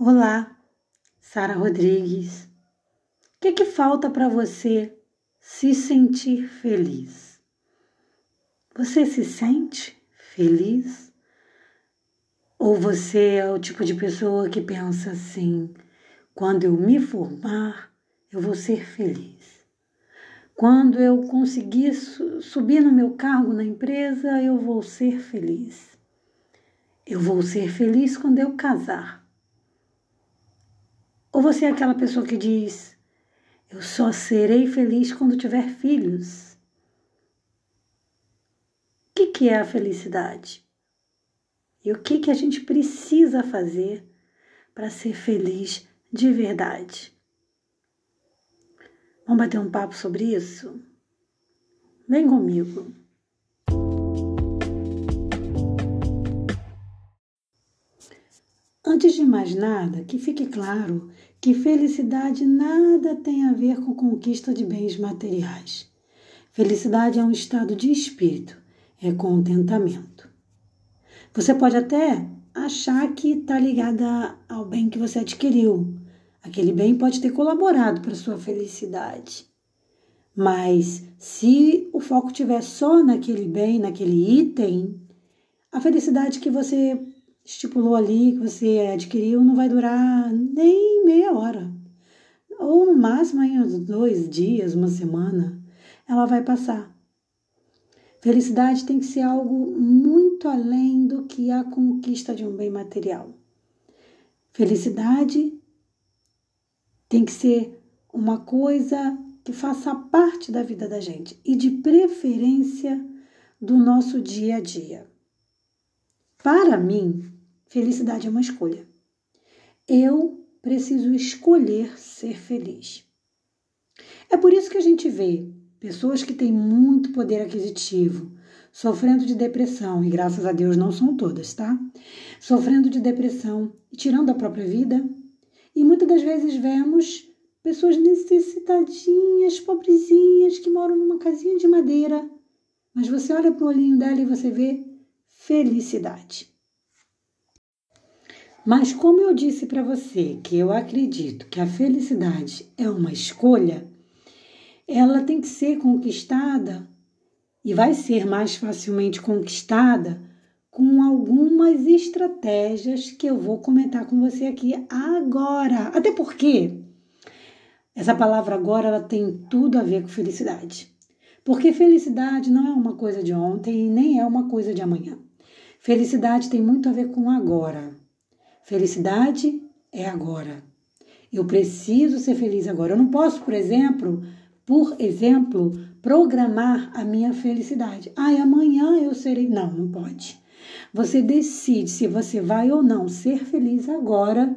Olá, Sara Rodrigues. O que, que falta para você se sentir feliz? Você se sente feliz? Ou você é o tipo de pessoa que pensa assim: quando eu me formar, eu vou ser feliz? Quando eu conseguir subir no meu cargo na empresa, eu vou ser feliz. Eu vou ser feliz quando eu casar. Ou você é aquela pessoa que diz: Eu só serei feliz quando tiver filhos? O que, que é a felicidade? E o que, que a gente precisa fazer para ser feliz de verdade? Vamos bater um papo sobre isso? Vem comigo. Antes de mais nada, que fique claro que felicidade nada tem a ver com conquista de bens materiais. Felicidade é um estado de espírito, é contentamento. Você pode até achar que está ligada ao bem que você adquiriu. Aquele bem pode ter colaborado para sua felicidade. Mas se o foco estiver só naquele bem, naquele item, a felicidade que você estipulou ali, que você adquiriu, não vai durar nem meia hora. Ou no máximo em uns dois dias, uma semana, ela vai passar. Felicidade tem que ser algo muito além do que a conquista de um bem material. Felicidade tem que ser uma coisa que faça parte da vida da gente e de preferência do nosso dia a dia. Para mim, Felicidade é uma escolha. Eu preciso escolher ser feliz. É por isso que a gente vê pessoas que têm muito poder aquisitivo sofrendo de depressão, e graças a Deus não são todas, tá? Sofrendo de depressão e tirando a própria vida. E muitas das vezes vemos pessoas necessitadinhas, pobrezinhas, que moram numa casinha de madeira, mas você olha para o olhinho dela e você vê felicidade. Mas como eu disse para você que eu acredito que a felicidade é uma escolha, ela tem que ser conquistada e vai ser mais facilmente conquistada com algumas estratégias que eu vou comentar com você aqui agora. Até porque essa palavra agora ela tem tudo a ver com felicidade. Porque felicidade não é uma coisa de ontem e nem é uma coisa de amanhã. Felicidade tem muito a ver com agora. Felicidade é agora. Eu preciso ser feliz agora. Eu não posso, por exemplo, por exemplo, programar a minha felicidade. Ai, amanhã eu serei. Não, não pode. Você decide se você vai ou não ser feliz agora,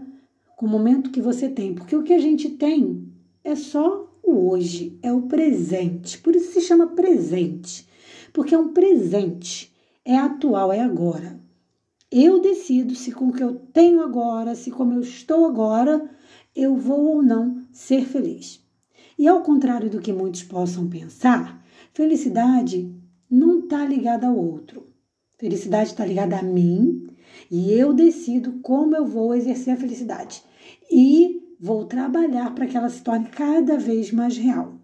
com o momento que você tem. Porque o que a gente tem é só o hoje, é o presente. Por isso se chama presente. Porque é um presente, é atual, é agora. Eu decido se com o que eu tenho agora, se como eu estou agora, eu vou ou não ser feliz. E ao contrário do que muitos possam pensar, felicidade não está ligada ao outro. Felicidade está ligada a mim e eu decido como eu vou exercer a felicidade. E vou trabalhar para que ela se torne cada vez mais real.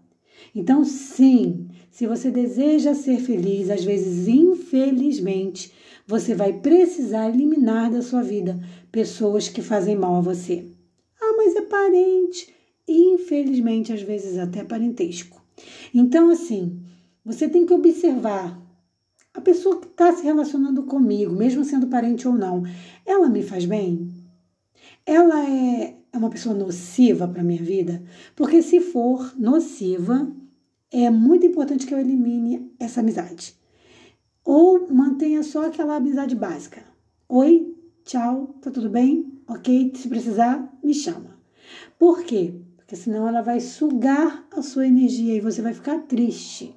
Então, sim, se você deseja ser feliz, às vezes, infelizmente, você vai precisar eliminar da sua vida pessoas que fazem mal a você. Ah, mas é parente. Infelizmente, às vezes até parentesco. Então, assim, você tem que observar a pessoa que está se relacionando comigo, mesmo sendo parente ou não, ela me faz bem? Ela é, é uma pessoa nociva para minha vida? Porque se for nociva, é muito importante que eu elimine essa amizade. Ou mantenha só aquela amizade básica. Oi, tchau, tá tudo bem? Ok? Se precisar, me chama. Por quê? Porque senão ela vai sugar a sua energia e você vai ficar triste,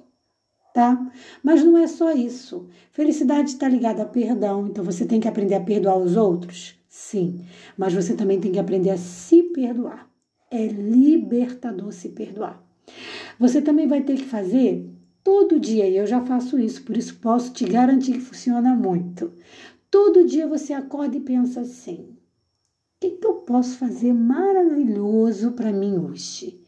tá? Mas não é só isso. Felicidade está ligada a perdão, então você tem que aprender a perdoar os outros? Sim, mas você também tem que aprender a se perdoar. É libertador se perdoar. Você também vai ter que fazer Todo dia, e eu já faço isso, por isso posso te garantir que funciona muito. Todo dia você acorda e pensa assim: o que, que eu posso fazer maravilhoso para mim hoje?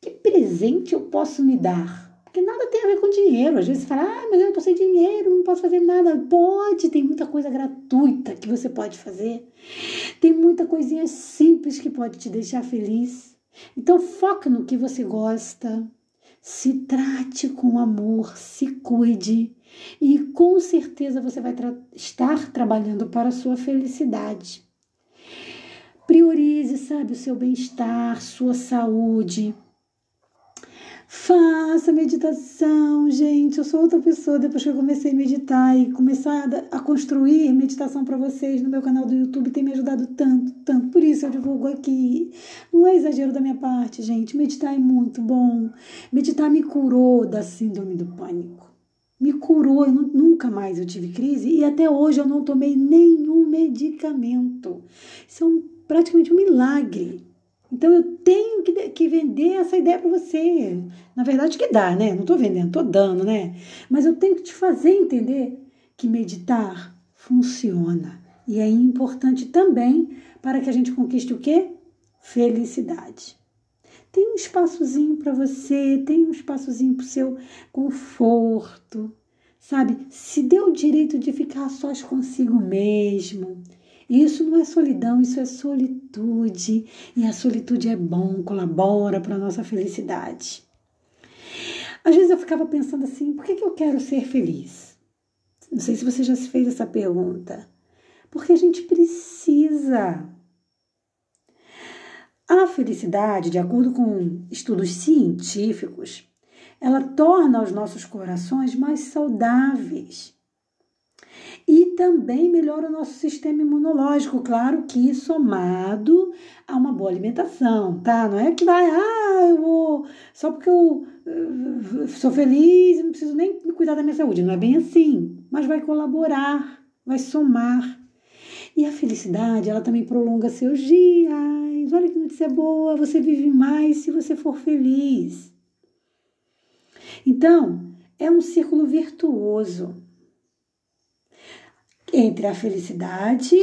Que presente eu posso me dar? Porque nada tem a ver com dinheiro. Às vezes você fala, ah, mas eu tô sem dinheiro, não posso fazer nada. Pode, tem muita coisa gratuita que você pode fazer. Tem muita coisinha simples que pode te deixar feliz. Então foca no que você gosta. Se trate com amor, se cuide e com certeza você vai tra estar trabalhando para a sua felicidade. Priorize, sabe, o seu bem-estar, sua saúde. Faça meditação, gente. Eu sou outra pessoa depois que eu comecei a meditar e começar a construir meditação para vocês no meu canal do YouTube tem me ajudado tanto, tanto. Por isso eu divulgo aqui. Não é exagero da minha parte, gente. Meditar é muito bom. Meditar me curou da síndrome do pânico. Me curou, eu nunca mais eu tive crise e até hoje eu não tomei nenhum medicamento. Isso é um, praticamente um milagre. Então eu tenho que, que vender essa ideia para você. Na verdade, que dá, né? Não estou vendendo, estou dando, né? Mas eu tenho que te fazer entender que meditar funciona. E é importante também para que a gente conquiste o quê? Felicidade. Tem um espaçozinho para você, tem um espaçozinho para o seu conforto, sabe? Se dê o direito de ficar sós consigo mesmo isso não é solidão, isso é solitude. E a solitude é bom, colabora para a nossa felicidade. Às vezes eu ficava pensando assim: por que, que eu quero ser feliz? Não sei se você já se fez essa pergunta. Porque a gente precisa. A felicidade, de acordo com estudos científicos, ela torna os nossos corações mais saudáveis e também melhora o nosso sistema imunológico, claro que somado a uma boa alimentação, tá? Não é que vai, ah, eu vou, só porque eu uh, sou feliz, não preciso nem cuidar da minha saúde, não é bem assim, mas vai colaborar, vai somar. E a felicidade, ela também prolonga seus dias. Olha que notícia boa, você vive mais se você for feliz. Então, é um círculo virtuoso entre a felicidade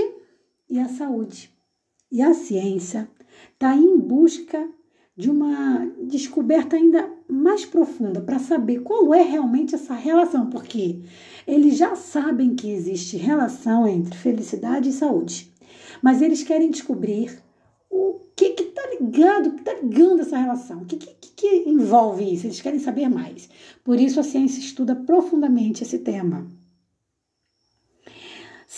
e a saúde. E a ciência está em busca de uma descoberta ainda mais profunda para saber qual é realmente essa relação, porque eles já sabem que existe relação entre felicidade e saúde, mas eles querem descobrir o que está ligado, que está ligando essa relação, o que, que, que envolve isso, eles querem saber mais. Por isso a ciência estuda profundamente esse tema.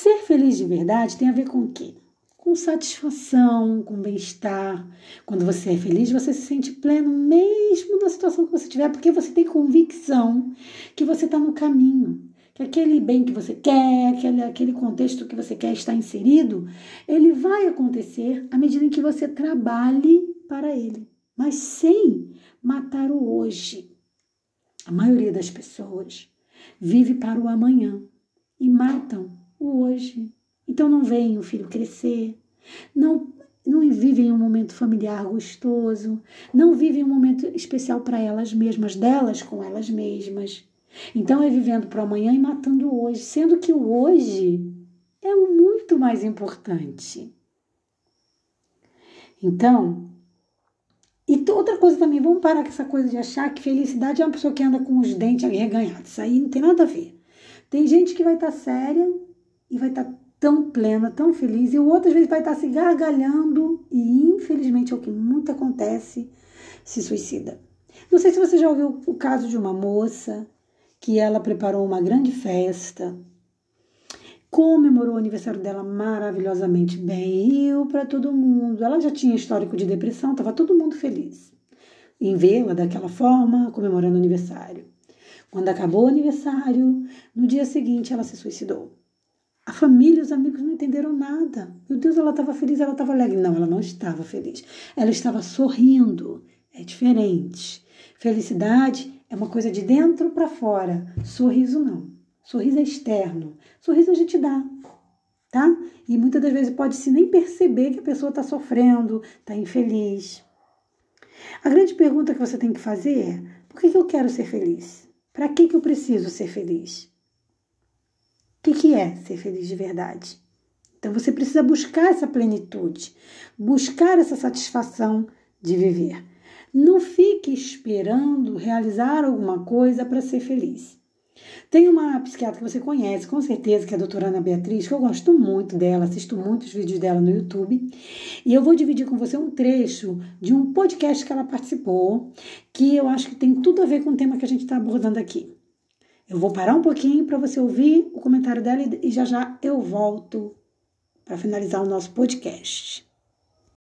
Ser feliz de verdade tem a ver com o quê? Com satisfação, com bem-estar. Quando você é feliz, você se sente pleno, mesmo na situação que você estiver, porque você tem convicção que você está no caminho. Que aquele bem que você quer, aquele, aquele contexto que você quer estar inserido, ele vai acontecer à medida em que você trabalhe para ele, mas sem matar o hoje. A maioria das pessoas vive para o amanhã e matam o hoje. Então não veem o filho crescer, não não vivem um momento familiar gostoso, não vivem um momento especial para elas mesmas, delas com elas mesmas. Então é vivendo para amanhã e matando o hoje, sendo que o hoje é muito mais importante. Então, e outra coisa também, vamos parar com essa coisa de achar que felicidade é uma pessoa que anda com os dentes arreganhados. Isso aí não tem nada a ver. Tem gente que vai estar tá séria e vai estar tá tão plena, tão feliz, e o outro às vezes vai estar tá se gargalhando e infelizmente é o que muito acontece, se suicida. Não sei se você já ouviu o caso de uma moça que ela preparou uma grande festa, comemorou o aniversário dela maravilhosamente bem, riu para todo mundo. Ela já tinha histórico de depressão, estava todo mundo feliz em vê-la daquela forma, comemorando o aniversário. Quando acabou o aniversário, no dia seguinte ela se suicidou. A família os amigos não entenderam nada. Meu Deus, ela estava feliz, ela estava alegre. Não, ela não estava feliz. Ela estava sorrindo. É diferente. Felicidade é uma coisa de dentro para fora. Sorriso não. Sorriso é externo. Sorriso a gente dá, tá? E muitas das vezes pode-se nem perceber que a pessoa está sofrendo, está infeliz. A grande pergunta que você tem que fazer é: por que, que eu quero ser feliz? Para que, que eu preciso ser feliz? O que, é ser feliz de verdade? Então você precisa buscar essa plenitude, buscar essa satisfação de viver. Não fique esperando realizar alguma coisa para ser feliz. Tem uma psiquiatra que você conhece, com certeza, que é a doutora Ana Beatriz, que eu gosto muito dela, assisto muitos vídeos dela no YouTube. E eu vou dividir com você um trecho de um podcast que ela participou, que eu acho que tem tudo a ver com o tema que a gente está abordando aqui. Eu vou parar um pouquinho para você ouvir o comentário dela e já já eu volto para finalizar o nosso podcast.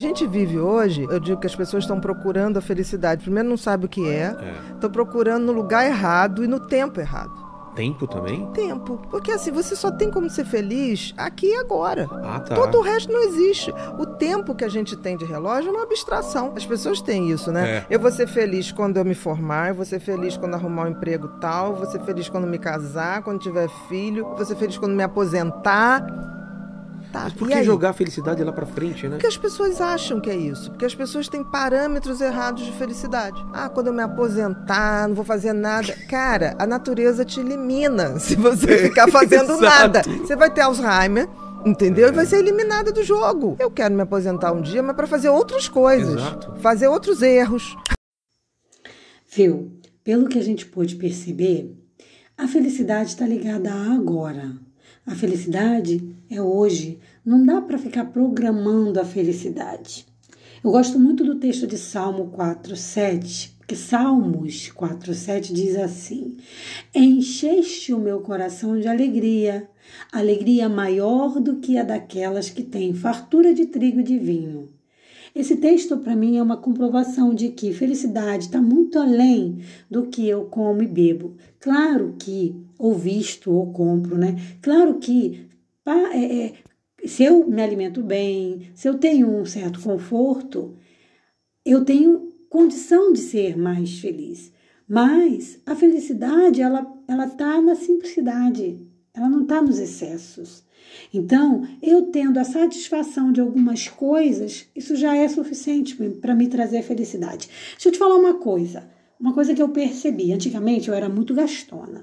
A gente vive hoje, eu digo que as pessoas estão procurando a felicidade. Primeiro, não sabe o que é, estão é. procurando no lugar errado e no tempo errado. Tempo também? Tempo. Porque assim, você só tem como ser feliz aqui e agora. Ah, tá. Todo o resto não existe. O tempo que a gente tem de relógio é uma abstração. As pessoas têm isso, né? É. Eu vou ser feliz quando eu me formar, eu vou ser feliz quando arrumar um emprego tal, eu vou ser feliz quando me casar, quando tiver filho, eu vou ser feliz quando me aposentar. Tá, Mas por que jogar a felicidade lá para frente, né? Porque as pessoas acham que é isso. Porque as pessoas têm parâmetros errados de felicidade. Ah, quando eu me aposentar, não vou fazer nada. Cara, a natureza te elimina se você ficar fazendo nada. Você vai ter Alzheimer. Entendeu? É. E vai ser eliminada do jogo. Eu quero me aposentar um dia, mas para fazer outras coisas. Exato. Fazer outros erros. Viu? Pelo que a gente pôde perceber, a felicidade está ligada a agora. A felicidade é hoje. Não dá para ficar programando a felicidade. Eu gosto muito do texto de Salmo 4, 7, porque Salmos 4, 7 diz assim: Encheste o meu coração de alegria, alegria maior do que a daquelas que têm fartura de trigo e de vinho. Esse texto, para mim, é uma comprovação de que felicidade está muito além do que eu como e bebo. Claro que, ou visto ou compro, né? Claro que é, é, se eu me alimento bem, se eu tenho um certo conforto, eu tenho condição de ser mais feliz. Mas a felicidade, ela ela está na simplicidade, ela não está nos excessos. Então, eu tendo a satisfação de algumas coisas, isso já é suficiente para me trazer felicidade. Deixa eu te falar uma coisa, uma coisa que eu percebi. Antigamente eu era muito gastona.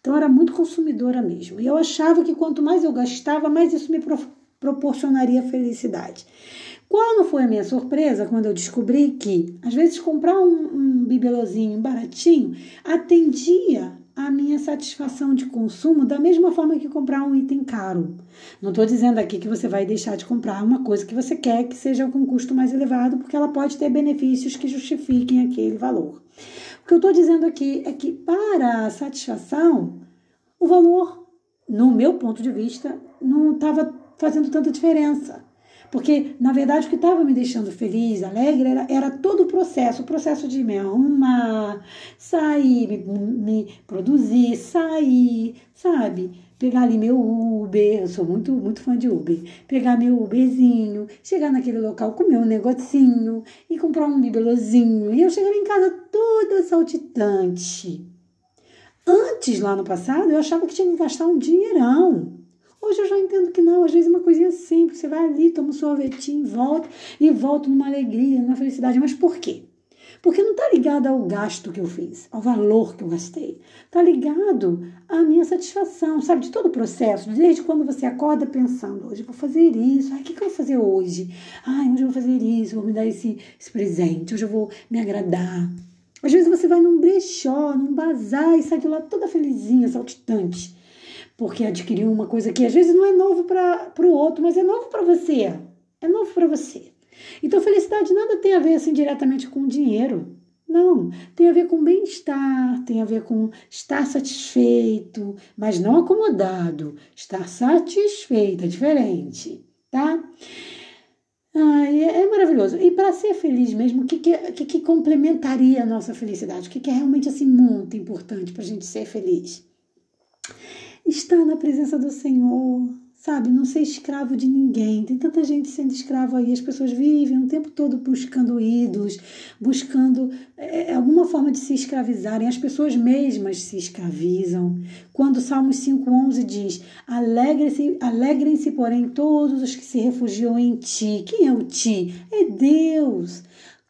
Então, eu era muito consumidora mesmo. E eu achava que quanto mais eu gastava, mais isso me pro proporcionaria felicidade. Qual não foi a minha surpresa quando eu descobri que, às vezes, comprar um, um bibelozinho baratinho atendia a minha satisfação de consumo da mesma forma que comprar um item caro. Não estou dizendo aqui que você vai deixar de comprar uma coisa que você quer que seja com custo mais elevado, porque ela pode ter benefícios que justifiquem aquele valor. O que eu estou dizendo aqui é que para a satisfação, o valor, no meu ponto de vista, não estava fazendo tanta diferença. Porque, na verdade, o que estava me deixando feliz, alegre, era, era todo o processo, o processo de me arrumar, sair, me, me produzir, sair, sabe? Pegar ali meu Uber, eu sou muito, muito fã de Uber. Pegar meu Uberzinho, chegar naquele local, comer um negocinho e comprar um bibelozinho. E eu chegar em casa toda saltitante. Antes, lá no passado, eu achava que tinha que gastar um dinheirão. Hoje eu já entendo que não, às vezes é uma coisinha simples, você vai ali, toma um sorvetinho, volta e volta numa alegria, numa felicidade. Mas por quê? Porque não está ligado ao gasto que eu fiz, ao valor que eu gastei. Está ligado à minha satisfação, sabe? De todo o processo, desde quando você acorda pensando, hoje vou fazer isso, o que, que eu vou fazer hoje? Ai, hoje eu vou fazer isso, vou me dar esse, esse presente, hoje eu vou me agradar. Às vezes você vai num brechó, num bazar e sai de lá toda felizinha, saltitante porque adquiriu uma coisa que às vezes não é novo para o outro, mas é novo para você. É novo para você. Então, felicidade nada tem a ver assim diretamente com dinheiro. Não, tem a ver com bem-estar, tem a ver com estar satisfeito, mas não acomodado. Estar satisfeito é diferente, tá? Ai, é, é maravilhoso. E para ser feliz mesmo, o que, que, que, que complementaria a nossa felicidade? O que, que é realmente assim muito importante para a gente ser feliz? Estar na presença do Senhor, sabe? Não ser escravo de ninguém. Tem tanta gente sendo escravo aí, as pessoas vivem o tempo todo buscando ídolos, buscando é, alguma forma de se escravizarem. As pessoas mesmas se escravizam. Quando Salmos 5,11 diz: Alegrem-se, alegrem-se, porém, todos os que se refugiam em ti. Quem é o ti? É Deus.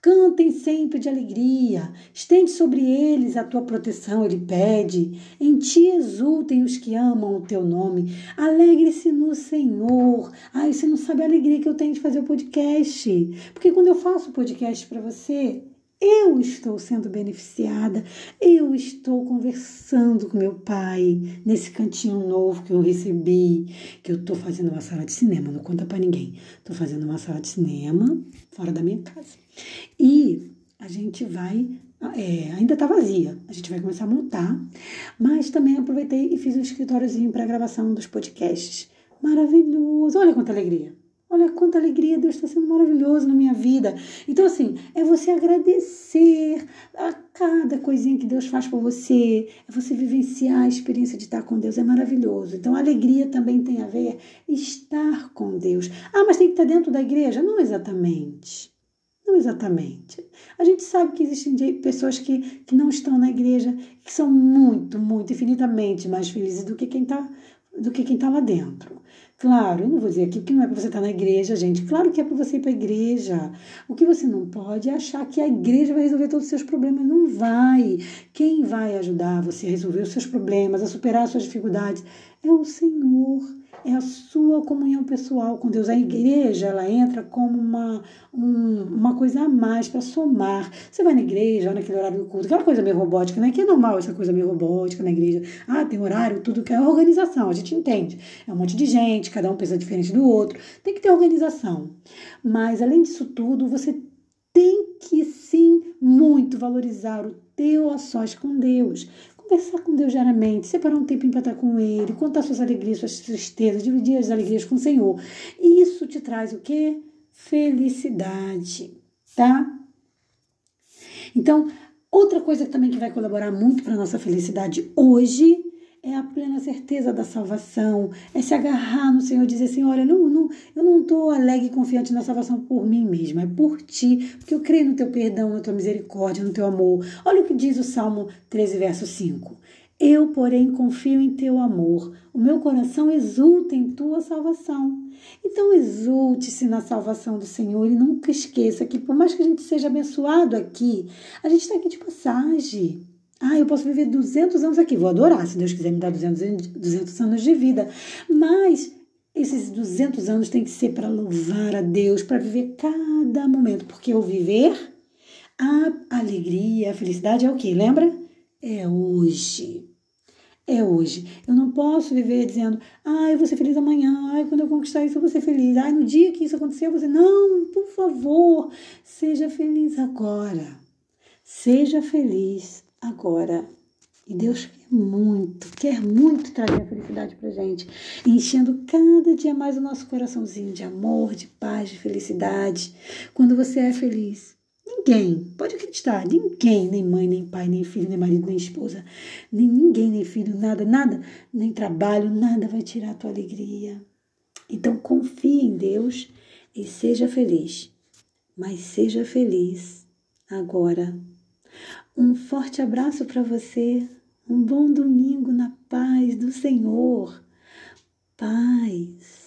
Cantem sempre de alegria, estende sobre eles a tua proteção, ele pede. Em ti exultem os que amam o teu nome. Alegre-se no Senhor. Ai, você não sabe a alegria que eu tenho de fazer o podcast. Porque quando eu faço o podcast para você, eu estou sendo beneficiada, eu estou conversando com meu pai nesse cantinho novo que eu recebi, que eu estou fazendo uma sala de cinema, não conta para ninguém. Estou fazendo uma sala de cinema fora da minha casa. E a gente vai, é, ainda está vazia, a gente vai começar a montar, mas também aproveitei e fiz um escritóriozinho para gravação dos podcasts. Maravilhoso! Olha quanta alegria! Olha quanta alegria, Deus está sendo maravilhoso na minha vida. Então, assim, é você agradecer a cada coisinha que Deus faz por você, é você vivenciar a experiência de estar com Deus, é maravilhoso. Então, a alegria também tem a ver estar com Deus. Ah, mas tem que estar dentro da igreja? Não exatamente. Não exatamente. A gente sabe que existem pessoas que, que não estão na igreja, que são muito, muito, infinitamente mais felizes do que quem está do que quem está lá dentro. Claro, eu não vou dizer aqui que não é para você estar na igreja, gente. Claro que é para você ir para a igreja. O que você não pode é achar que a igreja vai resolver todos os seus problemas. Não vai. Quem vai ajudar você a resolver os seus problemas, a superar as suas dificuldades, é o Senhor é a sua comunhão pessoal com Deus. A igreja, ela entra como uma, um, uma coisa a mais para somar. Você vai na igreja, naquele horário do culto, aquela coisa meio robótica, né? Que é normal essa coisa meio robótica na igreja. Ah, tem horário, tudo que é organização, a gente entende. É um monte de gente, cada um pensa diferente do outro. Tem que ter organização. Mas, além disso tudo, você tem que sim muito valorizar o teu a sós com Deus conversar com Deus diariamente, separar um tempinho para estar com Ele, contar suas alegrias, suas tristezas, dividir as alegrias com o Senhor. Isso te traz o quê? Felicidade, tá? Então, outra coisa também que vai colaborar muito para nossa felicidade hoje é a plena certeza da salvação, é se agarrar no Senhor e dizer assim, olha, não, não, eu não estou alegre e confiante na salvação por mim mesma, é por ti, porque eu creio no teu perdão, na tua misericórdia, no teu amor. Olha o que diz o Salmo 13, verso 5. Eu, porém, confio em teu amor. O meu coração exulta em tua salvação. Então, exulte-se na salvação do Senhor e nunca esqueça que, por mais que a gente seja abençoado aqui, a gente está aqui de passagem. Ah, eu posso viver 200 anos aqui. Vou adorar, se Deus quiser me dar 200, 200 anos de vida. Mas esses 200 anos tem que ser para louvar a Deus, para viver cada momento. Porque o viver, a alegria, a felicidade é o que? Lembra? É hoje. É hoje. Eu não posso viver dizendo, ah, eu vou ser feliz amanhã, ai, quando eu conquistar isso eu vou ser feliz, ai, no dia que isso acontecer você. Não, por favor, seja feliz agora. Seja feliz agora. E Deus quer muito, quer muito trazer a felicidade pra gente, enchendo cada dia mais o nosso coraçãozinho de amor, de paz, de felicidade. Quando você é feliz, ninguém, pode acreditar, ninguém, nem mãe, nem pai, nem filho, nem marido, nem esposa, nem ninguém, nem filho, nada, nada, nem trabalho, nada vai tirar a tua alegria. Então confie em Deus e seja feliz. Mas seja feliz agora um forte abraço para você. Um bom domingo na paz do Senhor. Paz.